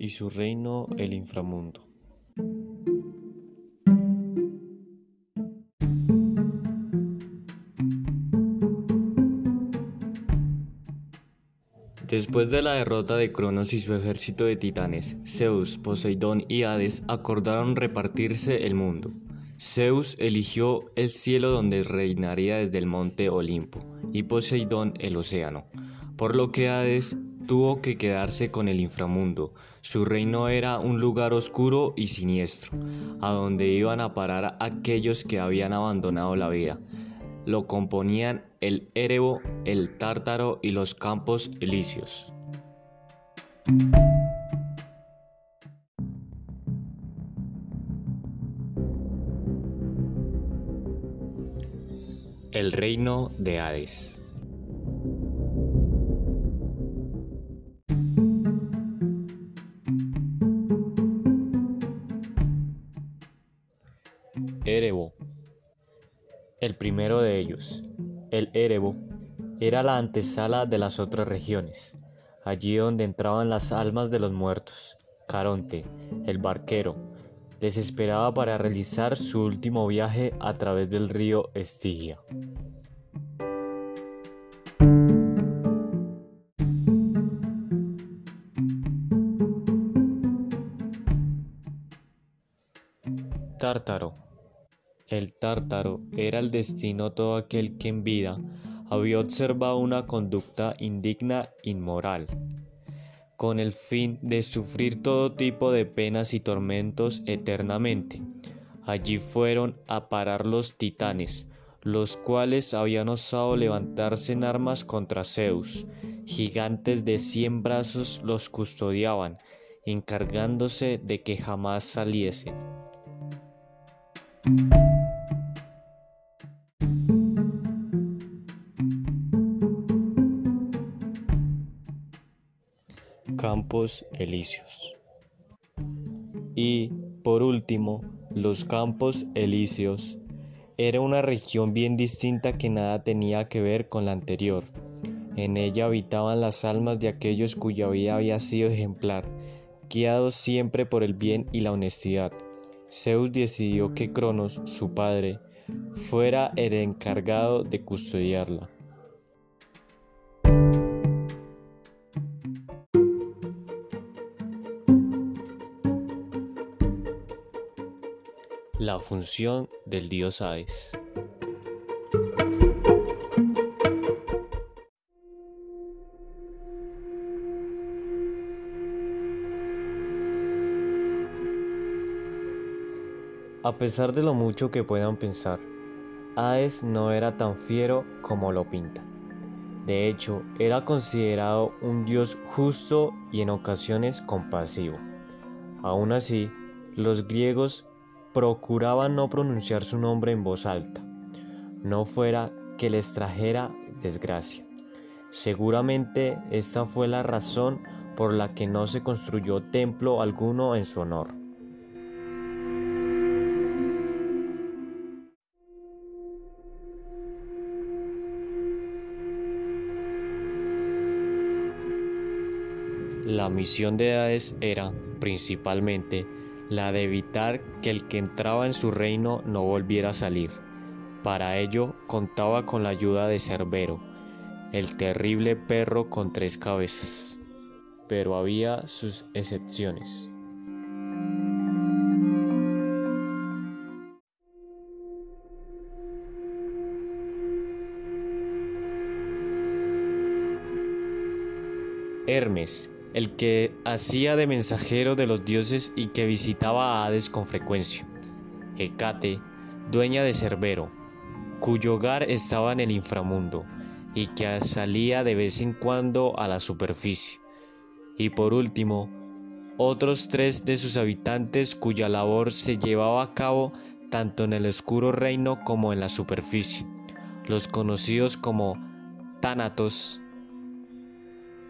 Y su reino el inframundo. Después de la derrota de Cronos y su ejército de titanes, Zeus, Poseidón y Hades acordaron repartirse el mundo. Zeus eligió el cielo donde reinaría desde el monte Olimpo y Poseidón el océano, por lo que Hades tuvo que quedarse con el inframundo. Su reino era un lugar oscuro y siniestro, a donde iban a parar aquellos que habían abandonado la vida. Lo componían el Erebo, el Tártaro y los Campos Elíseos. El reino de Hades. Erebo. El primero de ellos, el Erebo, era la antesala de las otras regiones, allí donde entraban las almas de los muertos. Caronte, el barquero, desesperaba para realizar su último viaje a través del río Estigia. Tártaro. El tártaro era el destino todo aquel que en vida había observado una conducta indigna, inmoral con el fin de sufrir todo tipo de penas y tormentos eternamente. Allí fueron a parar los titanes, los cuales habían osado levantarse en armas contra Zeus. Gigantes de cien brazos los custodiaban, encargándose de que jamás saliesen. Campos Elíseos. Y, por último, los Campos Elíseos era una región bien distinta que nada tenía que ver con la anterior. En ella habitaban las almas de aquellos cuya vida había sido ejemplar, guiados siempre por el bien y la honestidad. Zeus decidió que Cronos, su padre, fuera el encargado de custodiarla. La función del dios Hades. A pesar de lo mucho que puedan pensar, Hades no era tan fiero como lo pinta. De hecho, era considerado un dios justo y en ocasiones compasivo. Aún así, los griegos procuraban no pronunciar su nombre en voz alta, no fuera que les trajera desgracia. Seguramente esta fue la razón por la que no se construyó templo alguno en su honor. La misión de Hades era, principalmente, la de evitar que el que entraba en su reino no volviera a salir. Para ello contaba con la ayuda de Cerbero, el terrible perro con tres cabezas. Pero había sus excepciones. Hermes, el que hacía de mensajero de los dioses y que visitaba a Hades con frecuencia. Hecate, dueña de Cerbero, cuyo hogar estaba en el inframundo y que salía de vez en cuando a la superficie. Y por último, otros tres de sus habitantes cuya labor se llevaba a cabo tanto en el oscuro reino como en la superficie, los conocidos como Tánatos,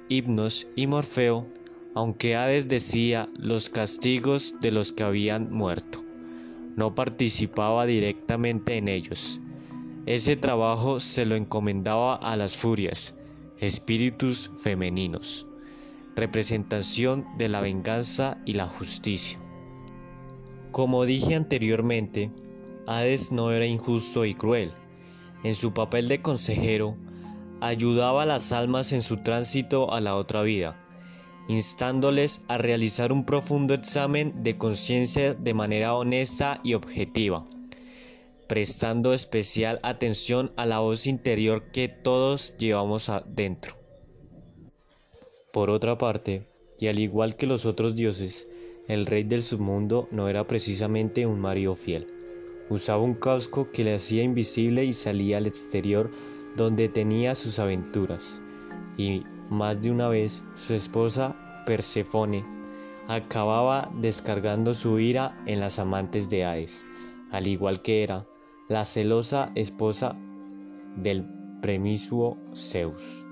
Hipnos y Morfeo, aunque Hades decía los castigos de los que habían muerto. No participaba directamente en ellos. Ese trabajo se lo encomendaba a las furias, espíritus femeninos. representación de la venganza y la justicia. Como dije anteriormente, Hades no era injusto y cruel. En su papel de consejero, ayudaba a las almas en su tránsito a la otra vida, instándoles a realizar un profundo examen de conciencia de manera honesta y objetiva, prestando especial atención a la voz interior que todos llevamos adentro. Por otra parte, y al igual que los otros dioses, el rey del submundo no era precisamente un marido fiel. Usaba un casco que le hacía invisible y salía al exterior donde tenía sus aventuras. Y más de una vez su esposa Persefone acababa descargando su ira en las amantes de Hades, al igual que era la celosa esposa del premisuo Zeus.